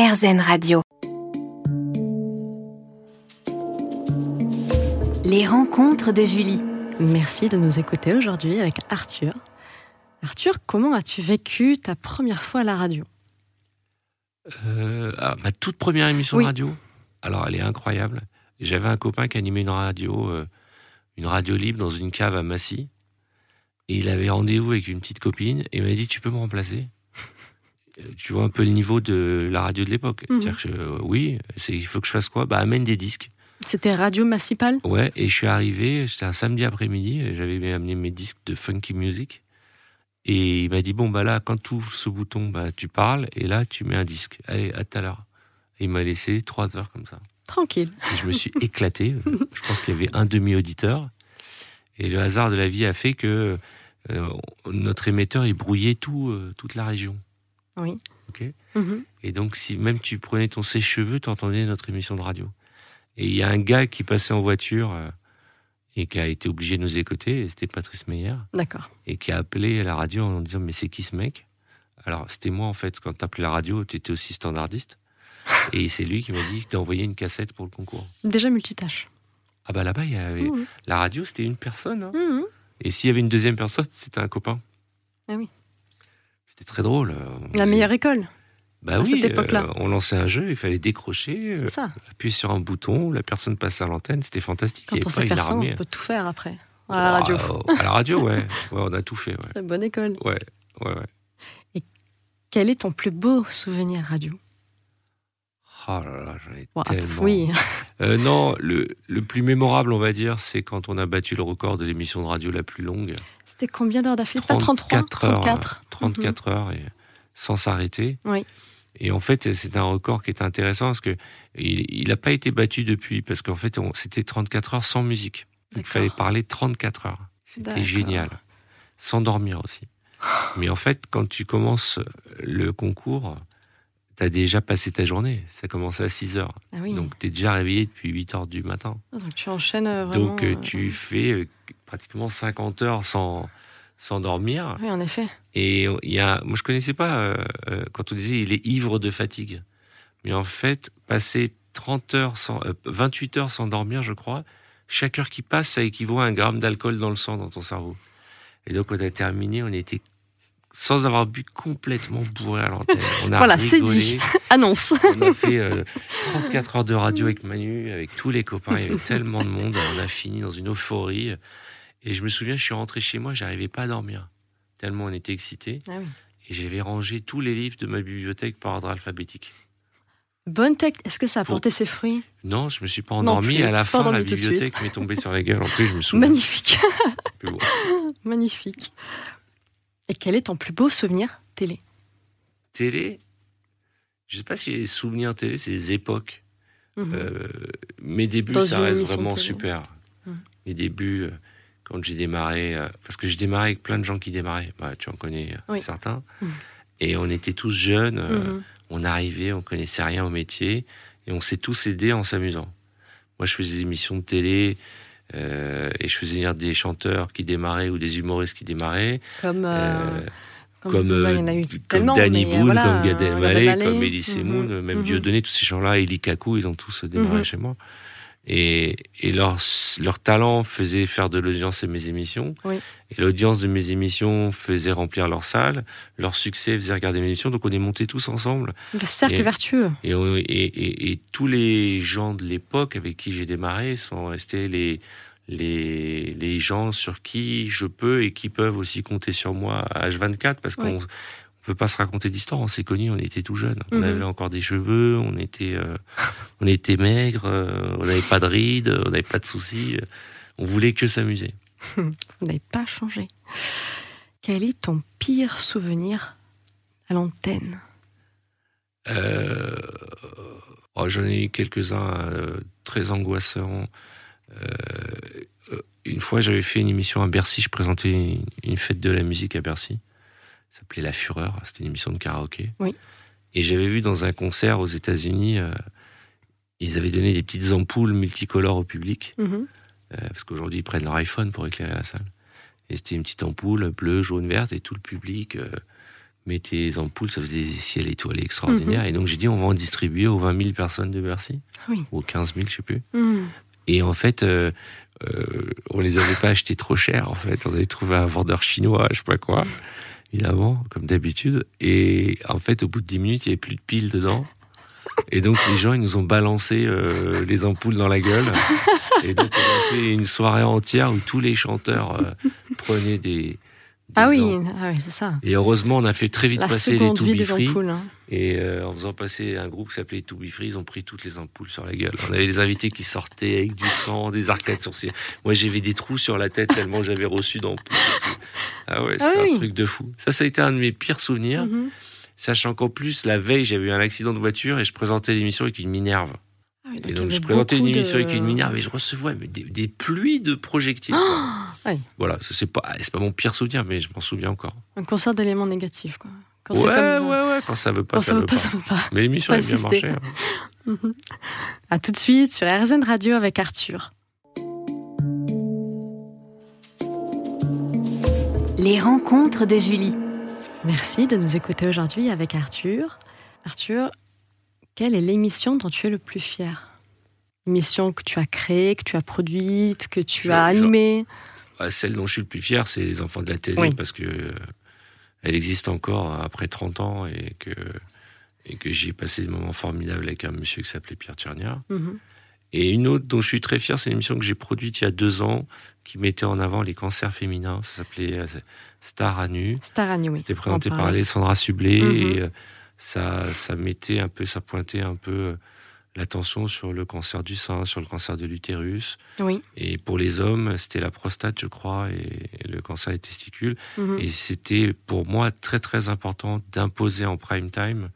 RZN Radio. Les rencontres de Julie. Merci de nous écouter aujourd'hui avec Arthur. Arthur, comment as-tu vécu ta première fois à la radio? Euh, ah, Ma toute première émission de radio Alors, elle est incroyable. J'avais un copain qui animait une radio, euh, une radio libre dans une cave à Massy. Et il avait rendez-vous avec une petite copine et il m'a dit Tu peux me remplacer? Tu vois un peu le niveau de la radio de l'époque. Mhm. C'est-à-dire que euh, oui, il faut que je fasse quoi? Bah, amène des disques. C'était Radio Massipal? Ouais, et je suis arrivé, c'était un samedi après-midi, j'avais amené mes disques de funky music. Et il m'a dit Bon, bah là, quand tu ouvres ce bouton, bah, tu parles et là, tu mets un disque. Allez, à tout à l'heure. Et il m'a laissé trois heures comme ça. Tranquille. Et je me suis éclaté. Je pense qu'il y avait un demi-auditeur. Et le hasard de la vie a fait que euh, notre émetteur, il brouillait tout, euh, toute la région. Oui. Ok. Mhm. Et donc, si même tu prenais ton sèche-cheveux, tu entendais notre émission de radio. Et il y a un gars qui passait en voiture euh, et qui a été obligé de nous écouter, c'était Patrice Meyer, D'accord. et qui a appelé à la radio en disant Mais c'est qui ce mec? Alors, c'était moi, en fait, quand tu appelé la radio, tu étais aussi standardiste. Et c'est lui qui m'a dit que envoyé une cassette pour le concours. Déjà multitâche. Ah bah là-bas, il y avait... Mhm. la radio, c'était une personne. hein. Mhm. Et s'il y avait une deuxième personne, c'était un copain. Ah oui. C'était très drôle. On La meilleure école. Bah à oui, cette époque-là. euh, on lançait un jeu, il fallait décrocher, euh, appuyer sur un bouton, la personne passait à l'antenne, c'était fantastique. Quand Il y on sait faire ça, on peut tout faire après. À la radio. À la radio, ouais. Ouais, on a tout fait, ouais. C'est bonne école. Ouais, ouais, ouais. Quel est ton plus beau souvenir radio? Oh là là, j'en ai Ouah, tellement. Oui. Euh, non, le, le plus mémorable, on va dire, c'est quand on a battu le record de l'émission de radio la plus longue. C'était combien d'heures d'affilée Pas 33 34 heures. 34 34 heures, et sans s'arrêter. Oui. Et en fait, c'est un record qui est intéressant parce que il n'a pas été battu depuis, parce qu'en fait, c'était 34 heures sans musique. Il fallait parler 34 heures. C'était génial. Sans dormir aussi. Mais en fait, quand tu commences le concours, tu as déjà passé ta journée. Ça commence à 6 heures. Ah oui. Donc, tu es déjà réveillé depuis 8 heures du matin. Ah, donc tu enchaînes euh, vraiment. Donc, euh, euh, tu fais pratiquement 50 heures sans, sans dormir. Oui, en effet. Et il y a, moi, je connaissais pas euh, quand on disait il est ivre de fatigue. Mais en fait, passer 30 heures sans, euh, 28 heures sans dormir, je crois, chaque heure qui passe, ça équivaut à un gramme d'alcool dans le sang, dans ton cerveau. Et donc, on a terminé, on était sans avoir bu complètement bourré à l'antenne. Voilà, c'est dit. Annonce. On a fait euh, 34 heures de radio avec Manu, avec tous les copains. Il y avait tellement de monde. On a fini dans une euphorie. Et je me souviens, je suis rentré chez moi, j'arrivais pas à dormir. Tellement on était excités. Ah oui. Et j'avais rangé tous les livres de ma bibliothèque par ordre alphabétique. Bonne tech. Est-ce que ça a Pour- porté ses fruits? Non, je me suis pas endormi. plus. à la fin, la bibliothèque m'est tombée sur la gueule. En plus, je me souviens. Magnifique. bon. Magnifique. Et quel est ton plus beau souvenir télé? Télé, je sais pas si les souvenirs télé, c'est des époques. Mhm. Euh, mes débuts, Dans ça reste vraiment télé. super. Mhm. Mes débuts, euh, quand j'ai démarré, euh, parce que je démarrais avec plein de gens qui démarraient. Bah, tu en connais Oui. certains. Mhm. Et on était tous jeunes. On arrivait, on connaissait rien au métier, et on s'est tous aidés en s'amusant. Moi, je faisais des émissions de télé. Euh, et je faisais venir des chanteurs qui démarraient ou des humoristes qui démarraient, Comme, euh, euh, comme, euh, Danny Boone, voilà, comme Gad Elmaleh, comme Elie Mhm. Moon, même. Dieudonné, tous ces gens-là, Eli Kakou, ils ont tous démarré Mhm. chez moi. Et, et leur, leur talent faisait faire de l'audience à mes émissions. Oui. Et l'audience de mes émissions faisait remplir leur salle. Leur succès faisait regarder mes émissions. Donc on est montés tous ensemble. Le cercle Et- vertueux. Et, on- et, et- et tous les gens de l'époque avec qui j'ai démarré sont restés les, les, les gens sur qui je peux et qui peuvent aussi compter sur moi à H24 parce qu'on Ne peut pas se raconter d'histoire. On s'est connus, on était tout jeunes. On Mhm. avait encore des cheveux, on était, euh, on était maigres, euh, on n'avait pas de rides, on n'avait pas de soucis. On voulait que s'amuser. Vous n'avez pas changé. Quel est ton pire souvenir à l'antenne? Euh, oh, J'en ai eu quelques-uns très angoissants. Une fois, j'avais fait une émission à Bercy. Je présentais une, une fête de la musique à Bercy. S'appelait La Fureur. C'était une émission de karaoké. Oui. Et j'avais vu dans un concert aux États-Unis, euh, ils avaient donné des petites ampoules multicolores au public. Mhm. Euh, parce qu'aujourd'hui, ils prennent leur iPhone pour éclairer la salle. Et c'était une petite ampoule bleue, jaune, verte, et tout le public euh, mettait les ampoules, ça faisait des ciels étoilés extraordinaires. Et donc j'ai dit, on va en distribuer aux 20 000 personnes de Bercy, Oui. aux 15 000, je sais plus. Mhm. Et en fait, on les avait pas achetés trop cher. En fait, on avait trouvé un vendeur chinois, je sais pas quoi, évidemment, comme d'habitude. Et en fait, au bout de 10 minutes, il y avait plus de piles dedans. Et donc les gens, ils nous ont balancé euh, les ampoules dans la gueule. Et donc on a fait une soirée entière où tous les chanteurs euh, prenaient des Ah oui, ah oui, c'est ça. Et heureusement, on a fait très vite La passer les To Be des Free. ampoules. hein. Et euh, en faisant passer un groupe qui s'appelait To Be Free, ils ont pris toutes les ampoules sur la gueule. On avait les invités qui sortaient avec du sang, des arcades sourcils. Moi, j'avais des trous sur la tête tellement j'avais reçu d'ampoules. Ah ouais, c'était Ah oui. un truc de fou. Ça, ça a été un de mes pires souvenirs. Mhm. Sachant qu'en plus, la veille, j'avais eu un accident de voiture et je présentais l'émission avec une minerve. Ah oui, Et donc, je présentais une émission de- avec une minerve et je recevais des, des pluies de projectiles. quoi. Oui. Voilà, c'est pas, c'est pas mon pire souvenir, mais je m'en souviens encore. Un concert d'éléments négatifs, quoi. Quand c'est Ouais, comme- ouais, ouais, quand ça veut pas, Quand ça, veut pas. ça veut pas. Mais l'émission a bien marché. hein. À tout de suite sur RZN Radio avec Arthur. Les rencontres de Julie. Merci de nous écouter aujourd'hui avec Arthur. Arthur, quelle est l'émission dont tu es le plus fier? L'émission que tu as créée, que tu as produite, que tu Je- as animée? Ah, Celle dont je suis le plus fier, c'est les enfants de la télé, Oui. parce que euh, elle existe encore après 30 ans et que, et que j'y ai passé des moments formidables avec un monsieur qui s'appelait Pierre Tchernia. Mhm. Et une autre dont je suis très fier, c'est une émission que j'ai produite il y a deux ans, qui mettait en avant les cancers féminins. Ça s'appelait euh, Star à nu. Star Agnew, oui. C'était présenté par. Alessandra Sublet Mhm. et euh, ça, ça mettait un peu, ça pointait un peu l'attention sur le cancer du sein, sur le cancer de l'utérus. Oui. Et pour les hommes, c'était la prostate, je crois, et le cancer des testicules. Mhm. Et c'était pour moi très très important d'imposer en prime time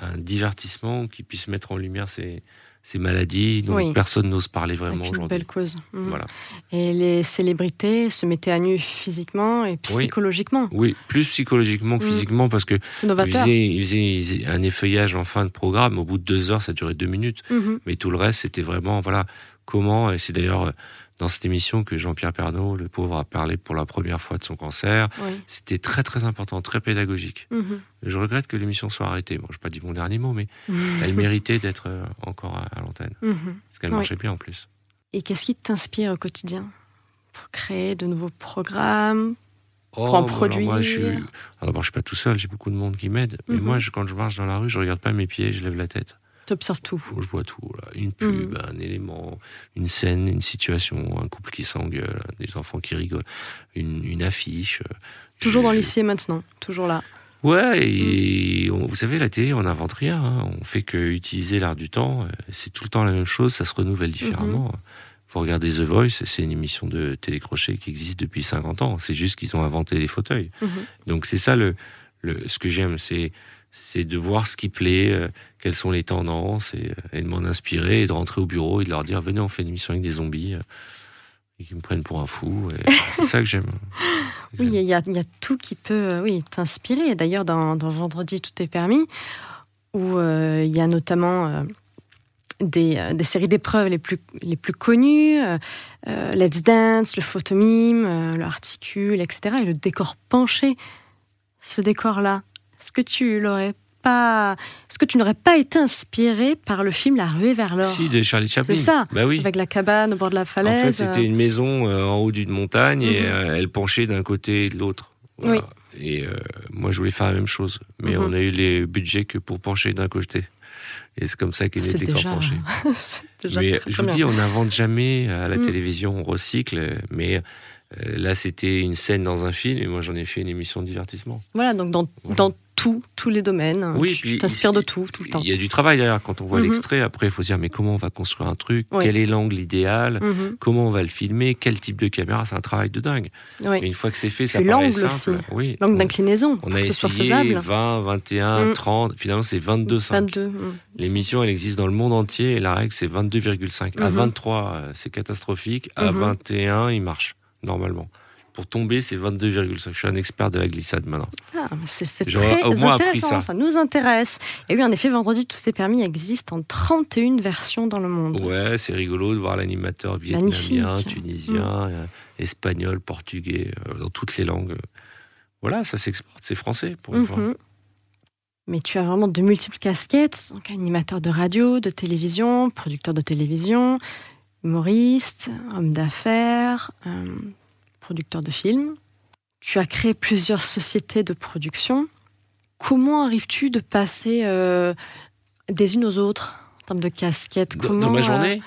un divertissement qui puisse mettre en lumière ces, ces maladies dont Oui. personne n'ose parler vraiment Avec une aujourd'hui. belle cause. Voilà. Et les célébrités se mettaient à nu physiquement et psychologiquement. Oui, plus psychologiquement que Mm. physiquement, parce que C'est il novateur. faisait, il faisait- il faisait un effeuillage en fin de programme. Au bout de deux heures, ça durait deux minutes. Mhm. Mais tout le reste, c'était vraiment, voilà, comment, et c'est d'ailleurs dans cette émission que Jean-Pierre Pernaud, le pauvre, a parlé pour la première fois de son cancer. Oui. C'était très très important, très pédagogique. Mhm. Je regrette que l'émission soit arrêtée. Bon, je n'ai pas dit mon dernier mot, mais elle méritait d'être euh, encore à, à l'antenne. Mhm. Parce qu'elle Oui. marchait bien en plus. Et qu'est-ce qui t'inspire au quotidien pour créer de nouveaux programmes Oh, Pour en bah, alors moi, je suis... produire. alors, D'abord, je suis pas tout seul, j'ai beaucoup de monde qui m'aide. Mais Mhm. moi, je- quand je marche dans la rue, je regarde pas mes pieds, je lève la tête. Tu observes tout. Je vois tout. là. Une pub, Mhm. un élément, une scène, une situation, un couple qui s'engueule, des enfants qui rigolent, une, une affiche. Toujours dans l'ici maintenant. Toujours là. Ouais, et on- vous savez, la télé, on n'invente rien. hein. On fait que utiliser l'art du temps. euh, C'est tout le temps la même chose, ça se renouvelle différemment. Faut regarder The Voice, c'est une émission de télécrochet qui existe depuis 50 ans. C'est juste qu'ils ont inventé les fauteuils. Mhm. Donc c'est ça le, le ce que j'aime, c'est c'est de voir ce qui plaît, euh, quelles sont les tendances, et, euh, et de m'en inspirer, et de rentrer au bureau et de leur dire venez, on fait une émission avec des zombies. euh, et qui me prennent pour un fou. C'est ça que j'aime. Oui, il y, a tout qui peut oui, t'inspirer. D'ailleurs, dans, Vendredi, tout est permis, où il y a notamment des, séries d'épreuves les plus, les plus connues, Let's Dance, le photomime, le etc. Et le décor penché, ce décor-là, que tu l'aurais pas... Est-ce que tu n'aurais pas été inspiré par le film La ruée vers l'or Si, de Charlie Chaplin. C'est ça, Bah oui. Avec la cabane au bord de la En fait, falaise. c'était une maison euh, en haut d'une montagne et Mhm. euh, elle penchait d'un côté et de l'autre. Voilà. Et euh, moi, je voulais faire la même chose. Mais Mhm. on a eu les budgets que pour pencher d'un côté. Et c'est comme ça qu'est né le décor penché. Mais très, je vous dis, on n'invente jamais à la Mm. télévision, on recycle. Mais là, c'était une scène dans un film et moi, j'en ai fait une émission de divertissement. Voilà, donc dans, Voilà. dans tout, tous les domaines. Oui, tu puis t'inspires de tout, tout le temps. Il y a du travail derrière. Quand on voit Mhm. l'extrait, après, il faut se dire, mais comment on va construire un truc? Oui. Quel est l'angle idéal? Mhm. Comment on va le filmer? Quel type de caméra? C'est un travail de dingue. Oui. Une fois que c'est fait, ça Puis paraît l'angle simple. aussi. Oui. L'angle On- d'inclinaison, On a que ce soit essayé faisable. 20, 21, Mm. 30. Finalement, c'est 22, 5. 22. mm. L'émission, elle existe dans le monde entier et la règle, c'est 22,5. À Mhm. 23, euh, c'est catastrophique. À Mhm. 21, il marche, normalement. Pour tomber, c'est 22,5. Je suis un expert de la glissade maintenant. Ah, c'est très au moins intéressant, ça. nous intéresse. Et oui, en effet, Vendredi, tout est permis existe en 31 versions dans le monde. Ouais, c'est rigolo de voir l'animateur vietnamien, Magnifique. tunisien, euh, espagnol, portugais, euh, dans toutes les langues. voilà, ça s'exporte, c'est français pour une fois. Mhm. Mais tu as vraiment de multiples casquettes, donc animateur de radio, de télévision, producteur de télévision, humoriste, homme d'affaires, euh, producteur de films. Tu as créé plusieurs sociétés de production. Comment arrives-tu de passer euh, des unes aux autres en termes de casquettes? Dans, Comment, dans ma euh, journée?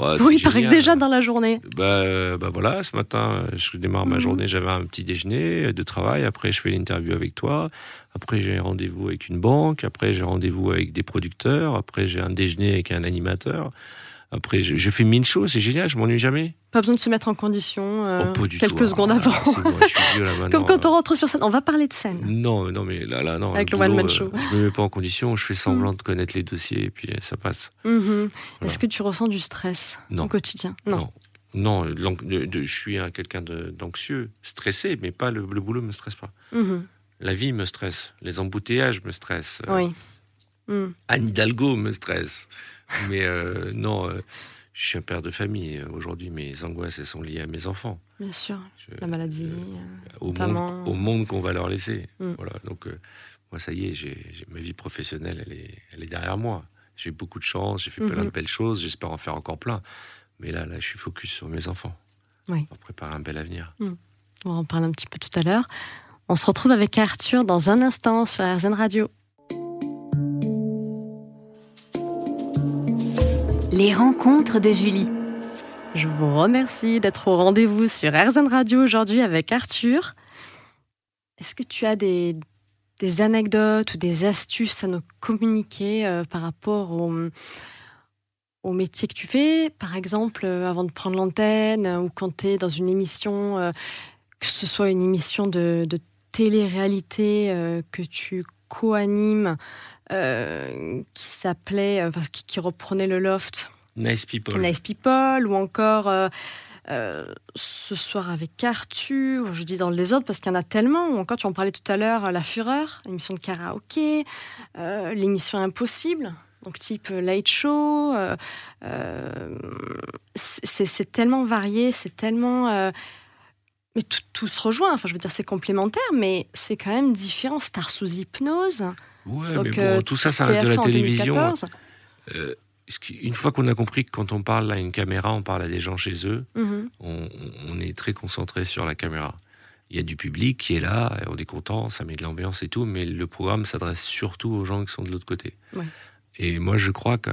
Ouais, Oui, c'est par génial. déjà dans la journée. Bah, euh, bah voilà, ce matin, je démarre ma Mhm. journée, j'avais un petit déjeuner de travail, après je fais l'interview avec toi, après j'ai rendez-vous avec une banque, après j'ai rendez-vous avec des producteurs, après j'ai un déjeuner avec un animateur, après je, je fais mille choses, c'est génial, je m'ennuie jamais. Pas besoin de se mettre en condition euh, Oh, quelques tout. Secondes avant. c'est bon, je suis vieux là maintenant. Comme quand on rentre sur scène. On va parler de scène. Non, non, mais là, là, non. Avec le boulot, one-man euh, show. Je me mets pas en condition, je fais semblant de connaître les dossiers et puis euh, ça passe. Mhm. Voilà. Est-ce que tu ressens du stress Non. au quotidien? Non. Non, de- de- je suis un- quelqu'un d'anxieux, stressé, mais pas le, le boulot me stresse pas. Mhm. La vie me stresse, les embouteillages me stressent, euh, Oui. Mhm. Anne Hidalgo me stresse. Mais euh, non, euh, je suis un père de famille. Aujourd'hui, mes angoisses elles sont liées à mes enfants, Bien sûr. Je- La maladie. euh, euh, au, monde, au monde qu'on va leur laisser. Mm. Voilà. Donc, euh, moi, ça y est, j'ai j'ai- ma vie professionnelle, elle est, elle est derrière moi. J'ai eu beaucoup de chance, j'ai fait plein Mhm. de belles choses, j'espère en faire encore plein. Mais là, là, je suis focus sur mes enfants. Oui. Pour préparer un bel avenir. On en parle un petit peu tout à l'heure. On se retrouve avec Arthur dans un instant sur RZN Radio. Les rencontres de Julie. Je vous remercie d'être au rendez-vous sur RZN Radio aujourd'hui avec Arthur. Est-ce que tu as des, anecdotes ou des astuces à nous communiquer euh, par rapport au, métier que tu fais? Par exemple, euh, avant de prendre l'antenne euh, ou quand tu es dans une émission, que ce soit une émission de, télé-réalité que tu co-animes, euh, qui s'appelait, euh, enfin, qui, qui reprenait le loft. Nice people. Nice People, ou encore euh, ce soir avec Arthur, je dis dans les autres parce qu'il y en a tellement, ou encore tu en parlais tout à l'heure, La Fureur, l'émission de karaoké, l'émission Impossible, donc type Late Show. c'est tellement varié, c'est tellement. mais tout, tout se rejoint, enfin je veux dire c'est complémentaire, mais c'est quand même différent. Star sous hypnose. Ouais, donc, mais bon, euh, tout ça, ça reste de la TF1 en télévision. 2014. Euh, une fois qu'on a compris que quand on parle à une caméra, on parle à des gens chez eux, Mhm. on, on est très concentré sur la caméra. Il y a du public qui est là, on est content, ça met de l'ambiance et tout, mais le programme s'adresse surtout aux gens qui sont de l'autre côté. Ouais. Et moi, je crois que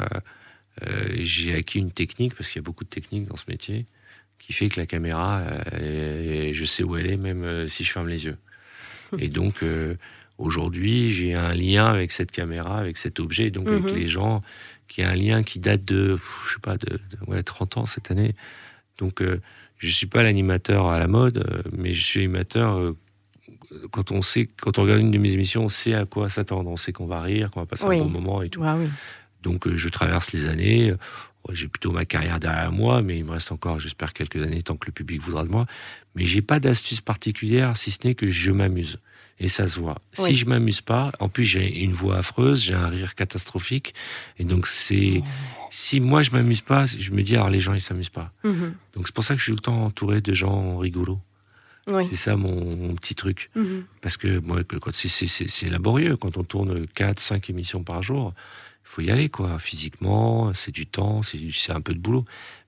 euh, j'ai acquis une technique, parce qu'il y a beaucoup de techniques dans ce métier, qui fait que la caméra, euh, je sais où elle est, même euh, si je ferme les yeux. Et donc, aujourd'hui, j'ai un lien avec cette caméra, avec cet objet, donc avec Mhm. les gens, qui a un lien qui date de, je sais pas, de, de- ouais, 30 ans cette année. Donc, euh, je suis pas l'animateur à la mode, euh, mais je suis animateur euh, quand on sait, quand on regarde une de mes émissions, on sait à quoi s'attendre. On sait qu'on va rire, qu'on va passer Oui. un bon moment et tout. Ouais, oui. Donc, euh, je traverse les années. J'ai plutôt ma carrière derrière moi, mais il me reste encore, j'espère, quelques années tant que le public voudra de moi. Mais j'ai pas d'astuce particulière, si ce n'est que je m'amuse. Et ça se voit. Oui. Si je m'amuse pas, en plus j'ai une voix affreuse, j'ai un rire catastrophique, et donc c'est si moi je m'amuse pas, je me dis alors les gens ils s'amusent pas. Mhm. Donc c'est pour ça que je suis tout le temps entouré de gens rigolos. Oui. C'est ça mon, mon petit truc. Mhm. Parce que moi, c'est- laborieux, quand on tourne 4, 5 émissions par jour, faut y aller, quoi. Physiquement, c'est du temps, c'est un peu de boulot.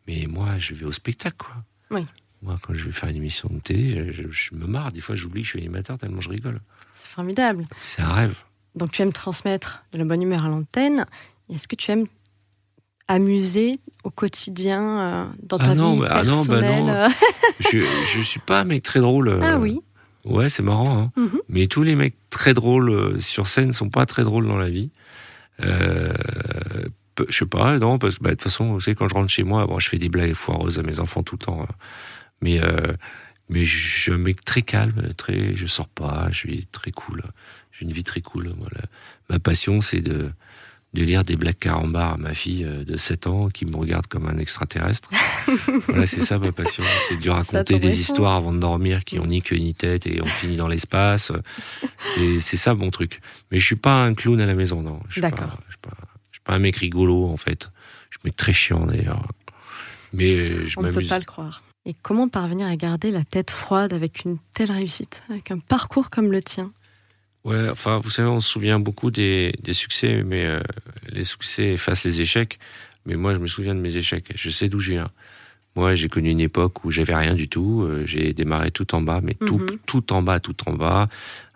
Mais moi, je vais au spectacle, quoi. Oui. Moi, quand je vais faire une émission de télé, je, je- je me marre. Des fois, j'oublie que je suis animateur tellement je rigole. C'est formidable. C'est un rêve. Donc tu aimes transmettre de la bonne humeur à l'antenne. Est-ce que tu aimes amuser au quotidien euh, dans ta Ah non, vie bah- ah non, bah personnelle non. euh, Je, je suis pas un mec très drôle. euh, Ah oui. Ouais, c'est marrant. Hein. Mhm. Mais tous les mecs très drôles sur scène sont pas très drôles dans la vie. Euh, je sais pas, non, parce que bah, de toute façon, vous savez, quand je rentre chez moi, bon, je fais des blagues foireuses à mes enfants tout le temps. hein. Mais, euh, mais je un mec très calme, très, je sors pas, je suis très cool. J'ai une vie très cool. Moi, la- ma passion, c'est de, de lire des blagues carambars à ma fille euh, de 7 ans qui me regarde comme un extraterrestre. voilà, c'est ça ma passion, c'est de lui raconter des histoires avant de dormir qui ont ni queue ni tête et on finit dans l'espace. C'est ça mon truc. Mais je suis pas un clown à la maison, non. Je suis pas- D'accord. Je suis pas, je suis pas un mec rigolo en fait. Je suis un mec très chiant d'ailleurs. Mais je On ne peut m'amuse. pas le croire. Et comment parvenir à garder la tête froide avec une telle réussite, avec un parcours comme le tien? Ouais, enfin, vous savez, on se souvient beaucoup des, des succès, mais euh, les succès effacent les échecs. Mais moi, je me souviens de mes échecs. Je sais d'où je viens. Moi, j'ai connu une époque où j'avais rien du tout. Euh, j'ai démarré tout en bas, mais tout, Mhm. tout en bas, tout en bas.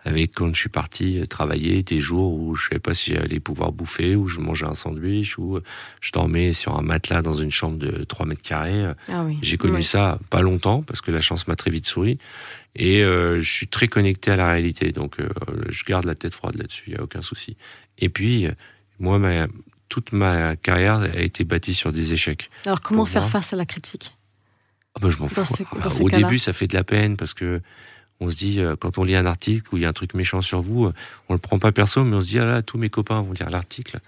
Avec quand je suis parti travailler, des jours où je savais pas si j'allais pouvoir bouffer, où je mangeais un sandwich, où je dormais sur un matelas dans une chambre de 3 mètres carrés. Ah oui. J'ai connu Oui. ça pas longtemps parce que la chance m'a très vite souri et euh, je suis très connecté à la réalité donc euh, je garde la tête froide là-dessus, il y a aucun souci. Et puis euh, moi ma, toute ma carrière a été bâtie sur des échecs. Alors comment Pour faire moi. face à la critique? Ah ben, je m'en fous. Ah, Au début, ça fait de la peine parce que on se dit euh, quand on lit un article où il y a un truc méchant sur vous, euh, on le prend pas perso, mais on se dit ah là tous mes copains vont lire l'article.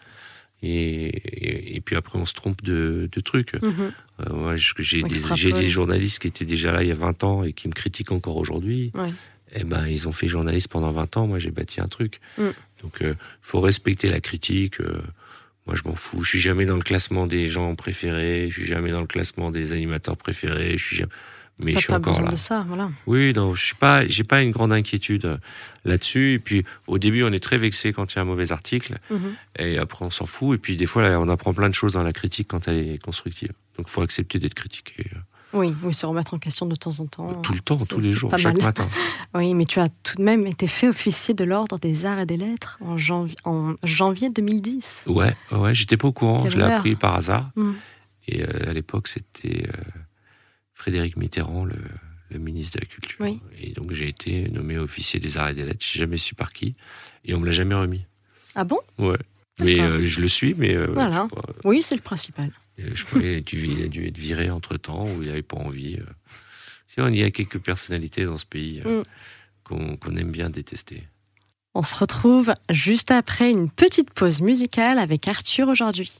Et, et, et puis après on se trompe de, de trucs. Mhm. Euh, moi, j'ai des, journalistes qui étaient déjà là il y a 20 ans et qui me critiquent encore aujourd'hui. Ouais. Eh ben, ils ont fait journaliste pendant 20 ans. Moi, j'ai bâti un truc. Mm. Donc, euh, faut respecter la critique. euh, moi, je m'en fous. Je suis jamais dans le classement des gens préférés. Je suis jamais dans le classement des animateurs préférés. Je suis jamais... Mais T'as je suis pas encore besoin là. de ça, voilà. Oui, non, je suis pas, j'ai pas une grande inquiétude euh, là-dessus. Et puis, au début, on est très vexé quand il y a un mauvais article. Mhm. Et après, on s'en fout. Et puis, des fois, là, on apprend plein de choses dans la critique quand elle est constructive. Donc, faut accepter d'être critiqué euh, Oui, oui, se remettre en question de temps en temps. tout le temps, tous les jours, chaque mal. matin. Oui, mais tu as tout de même été fait officier de l'ordre des arts et des lettres en janvier, en janvier 2010. Ouais, ouais, j'étais pas au courant. Je l'ai appris par hasard. Mhm. Et euh, à l'époque, c'était euh, Frédéric Mitterrand, le, le ministre de la Culture. Oui. Et donc, j'ai été nommé officier des arts et des lettres. J'ai jamais su par qui. Et on me l'a jamais remis. Ah bon? Ouais. Mais euh, je le suis, mais euh, Voilà. pas, Oui, c'est le principal. euh, je crois qu'il a dû, il a dû être viré entre temps ou il n'avait pas envie. euh. Il y a quelques personnalités dans ce pays euh, Mm. qu'on qu'on aime bien détester. On se retrouve juste après une petite pause musicale avec Arthur aujourd'hui.